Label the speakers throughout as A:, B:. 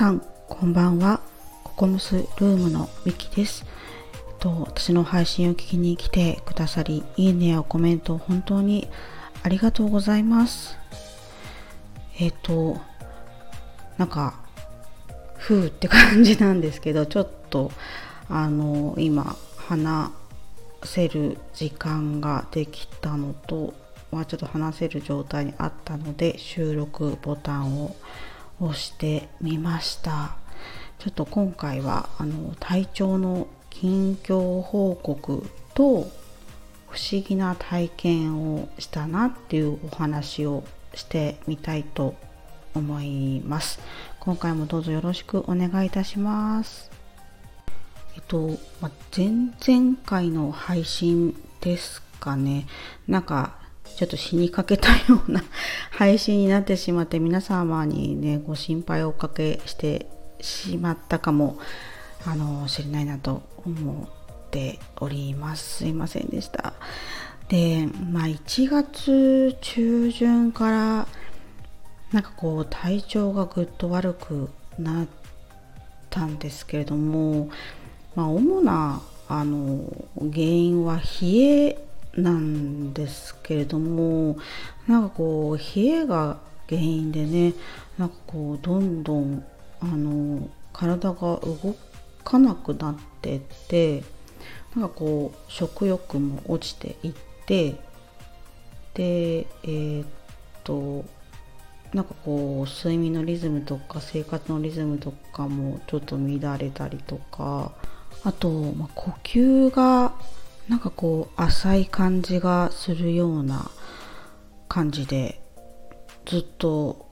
A: さんこんばんは。ココムスルームのミキです。と私の配信を聞きに来てくださりいいねやコメント本当にありがとうございます。えっ、となんかふうって感じなんですけどちょっとあの今話せる時間ができたのと、まあ、ちょっと話せる状態にあったので収録ボタンを押してみました。ちょっと今回はあの体調の近況報告と不思議な体験をしたなっていうお話をしてみたいと思います。今回もどうぞよろしくお願いいたします。えっと、ま、前々回の配信ですかね。なんかちょっと死にかけたような配信になってしまって皆様にねご心配をおかけしてしまったかもあのしれないなと思っております。すいませんでした。でまあ1月中旬からなんかこう体調がぐっと悪くなったんですけれども、まあ、主なあの原因は冷えなんですけれどもなんかこう冷えが原因でねなんかこうどんどんあの体が動かなくなってってなんかこう食欲も落ちていってでえー、っとなんかこう睡眠のリズムとか生活のリズムとかもちょっと乱れたりとかあと、まあ、呼吸がなんかこう浅い感じがするような感じでずっと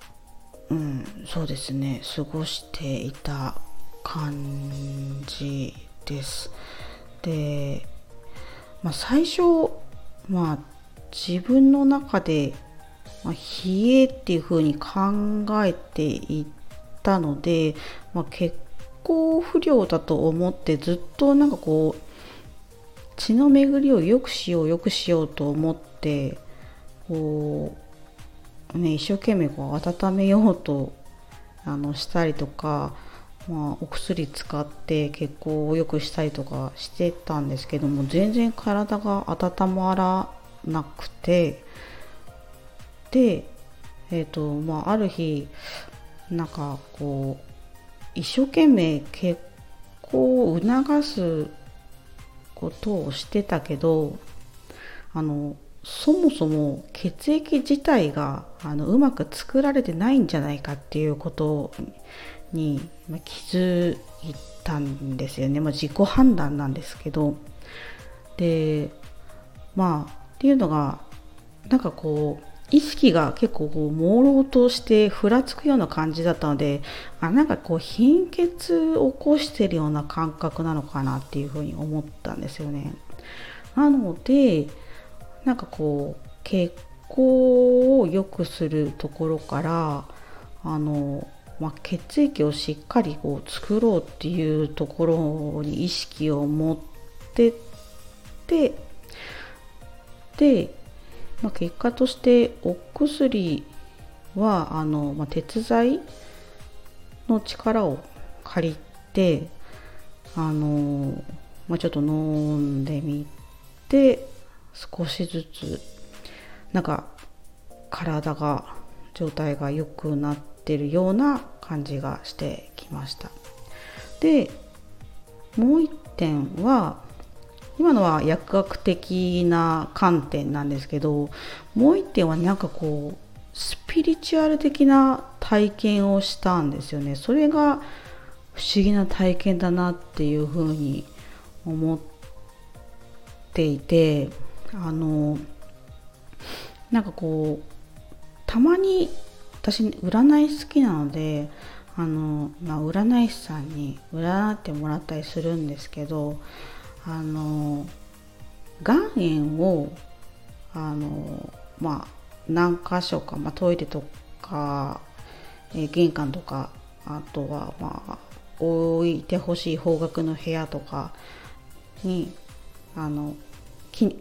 A: うんそうですね過ごしていた感じです。で、まあ、最初まあ自分の中で、まあ、冷えっていう風に考えていたので、まあ、血行不良だと思ってずっとなんかこう血の巡りを良くしよう良くしようと思ってこう、ね、一生懸命こう温めようとあのしたりとか、まあ、お薬使って血行を良くしたりとかしてたんですけども全然体が温まらなくてで、えーとまあ、ある日なんかこう一生懸命血行を促すことをしてたけどあのそもそも血液自体があのうまく作られてないんじゃないかっていうことに気づいたんですよね、まあ、自己判断なんですけど。でまあっていうのがなんかこう意識が結構こう朦朧としてふらつくような感じだったのであなんかこう貧血を起こしてるような感覚なのかなっていうふうに思ったんですよね。なのでなんかこう血行を良くするところからあの、まあ、血液をしっかりこう作ろうっていうところに意識を持ってってでまあ、結果としてお薬はあの、まあ、鉄剤の力を借りてあの、まあ、ちょっと飲んでみて少しずつなんか体が状態が良くなってるような感じがしてきました。でもう一点は今のは薬学的な観点なんですけどもう一点はなんかこうスピリチュアル的な体験をしたんですよね。それが不思議な体験だなっていうふうに思っていてあのなんかこうたまに私占い好きなのであの、まあ、占い師さんに占ってもらったりするんですけどあの岩塩をあのまあ何箇所か、まあ、トイレとか、えー、玄関とかあとはまあ置いてほしい方角の部屋とかにあの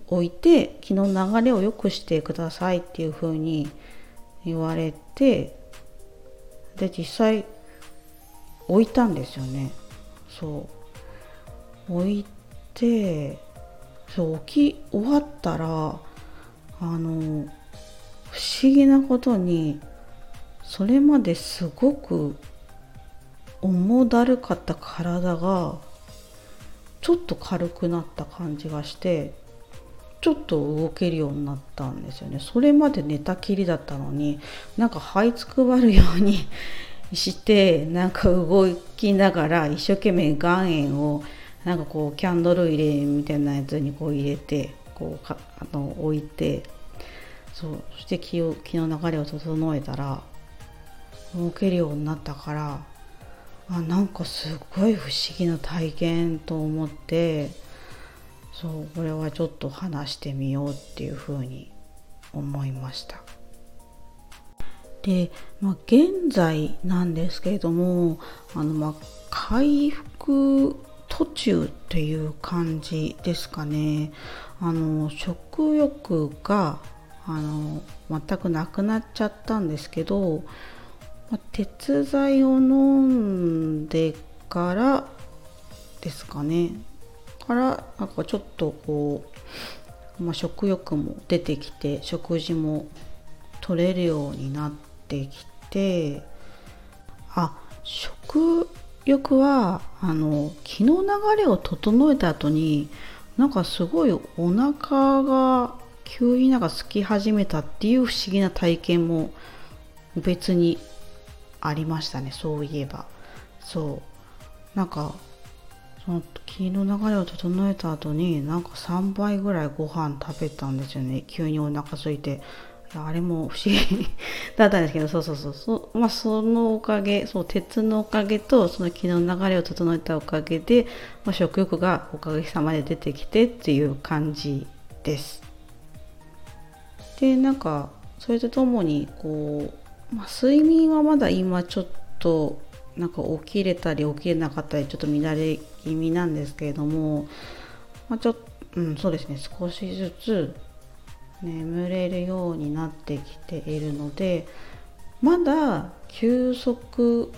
A: 置いて気の流れを良くしてくださいっていうふうに言われてで実際置いたんですよね。そう。置いてそう起き終わったらあの不思議なことにそれまですごく重だるかった体がちょっと軽くなった感じがしてちょっと動けるようになったんですよね。それまで寝たきりだったのになんか這いつくばるように してなんか動きながら一生懸命岩塩をなんかこうキャンドル入れみたいなやつにこう入れてこうかあの置いてそうそして気を気の流れを整えたら動けるようになったからあなんかすごい不思議な体験と思ってそうこれはちょっと話してみようっていうふうに思いました。で、まあ、現在なんですけれどもあの、ま、回復途中っていう感じですかね。あの食欲があの全くなくなっちゃったんですけど、ま、鉄剤を飲んでからですかね。からなんかちょっとこう、まあ、食欲も出てきて食事も取れるようになってきてあ食欲はあの気の流れを整えた後になんかすごいお腹が急になんか空き始めたっていう不思議な体験も別にありましたねそういえば。そう。なんかその気の流れを整えた後になんか3倍ぐらいご飯食べたんですよね。急にお腹空いて。あれも不思議だったんですけどそうそうそう。そ,、まあ、そのおかげそう鉄のおかげとその気の流れを整えたおかげで、まあ、食欲がおかげさまで出てきてっていう感じです。でなんかそれとともにこう、まあ、睡眠はまだ今ちょっとなんか起きれたり起きれなかったりちょっと乱れ気味なんですけれども、まあ、ちょっと、うん、そうですね。少しずつ眠れるようになってきているのでまだ休息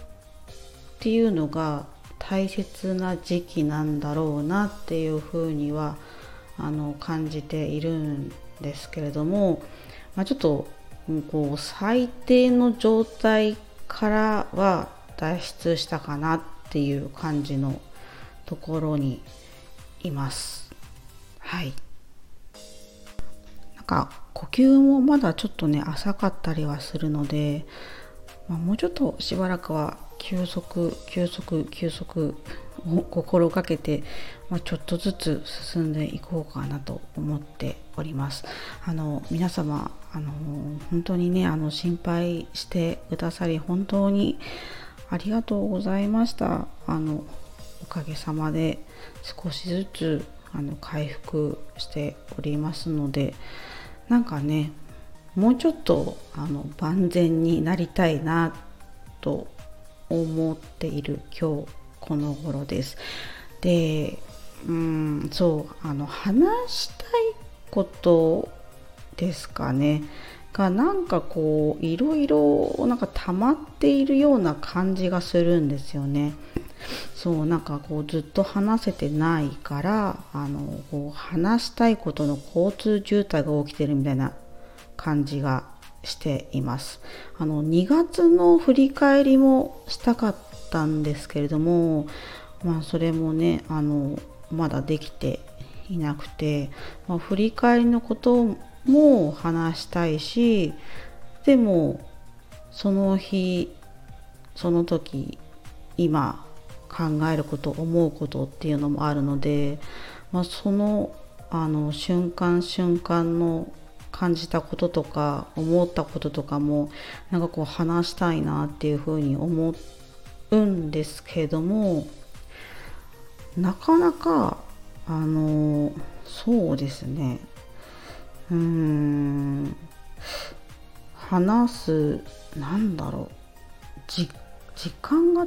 A: っていうのが大切な時期なんだろうなっていうふうにはあの感じているんですけれども、まあ、ちょっとこう最低の状態からは脱出したかなっていう感じのところにいます。はい。か呼吸もまだちょっとね浅かったりはするので、まあ、もうちょっとしばらくは休息休息休息を 心がけて、まあ、ちょっとずつ進んでいこうかなと思っております。あの皆様あの本当にねあの心配してくださり本当にありがとうございました。あのおかげさまで少しずつあの回復しておりますのでなんかねもうちょっとあの万全になりたいなと思っている今日この頃です。でうんそうあの話したいことですかねがなんかこういろいろなんか溜まっているような感じがするんですよね。そうなんかこうずっと話せてないからあのこう話したいことの交通渋滞が起きてるみたいな感じがしています。あの2月の振り返りもしたかったんですけれども、まあ、それもねあのまだできていなくて、まあ、振り返りのことも話したいしでもその日その時今考えること思うことっていうのもあるので、まあ、そのあの瞬間瞬間の感じたこととか思ったこととかもなんかこう話したいなっていうふうに思うんですけどもなかなかあのそうですね。うーん。話すなんだろう。時間が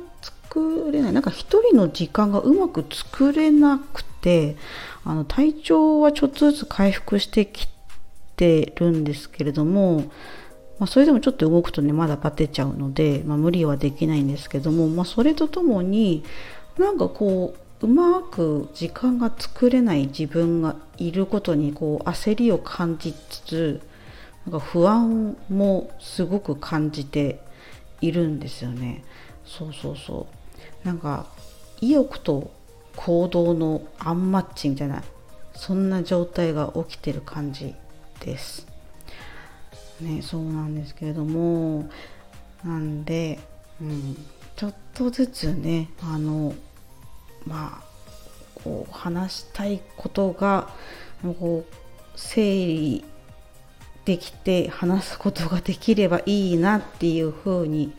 A: 作れないなんか一人の時間がうまく作れなくてあの体調はちょっとずつ回復してきてるんですけれどもまあ、それでもちょっと動くとねまだバテちゃうので、まあ、無理はできないんですけども、まあ、それとともになんかこううまく時間が作れない自分がいることにこう焦りを感じつつなんか不安もすごく感じているんですよね。そうそうそうなんか意欲と行動のアンマッチみたいなそんな状態が起きてる感じです。ねそうなんですけれどもなんで、うん、ちょっとずつねあのまあこう話したいことがこう整理できて話すことができればいいなっていうふうに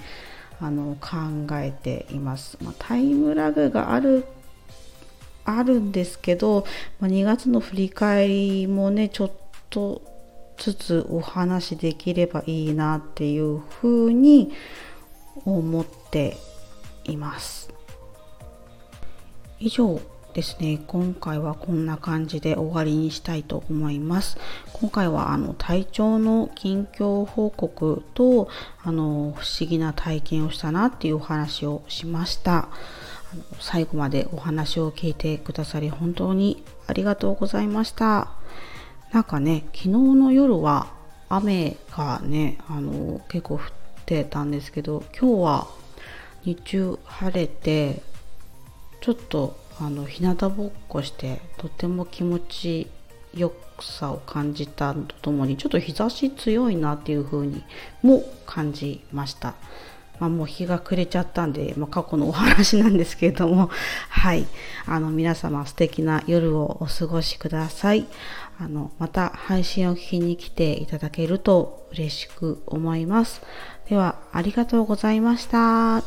A: あの考えています。まあ、タイムラグがあるあるんですけど、まあ、2月の振り返りもねちょっとずつお話できればいいなっていうふうに思っています。以上ですね。今回はこんな感じで終わりにしたいと思います。今回はあの体調の近況報告とあの不思議な体験をしたなっていうお話をしました。最後までお話を聞いてくださり本当にありがとうございました。なんかね昨日の夜は雨がねあの結構降ってたんですけど今日は日中晴れてちょっとあの日向ぼっこしてとても気持ちよくさを感じたとともにちょっと日差し強いなっていう風にも感じました。まあ、もう日が暮れちゃったんで、まあ、過去のお話なんですけれども、はい。あの、皆様素敵な夜をお過ごしください。あの、また配信を聞きに来ていただけると嬉しく思います。では、ありがとうございました。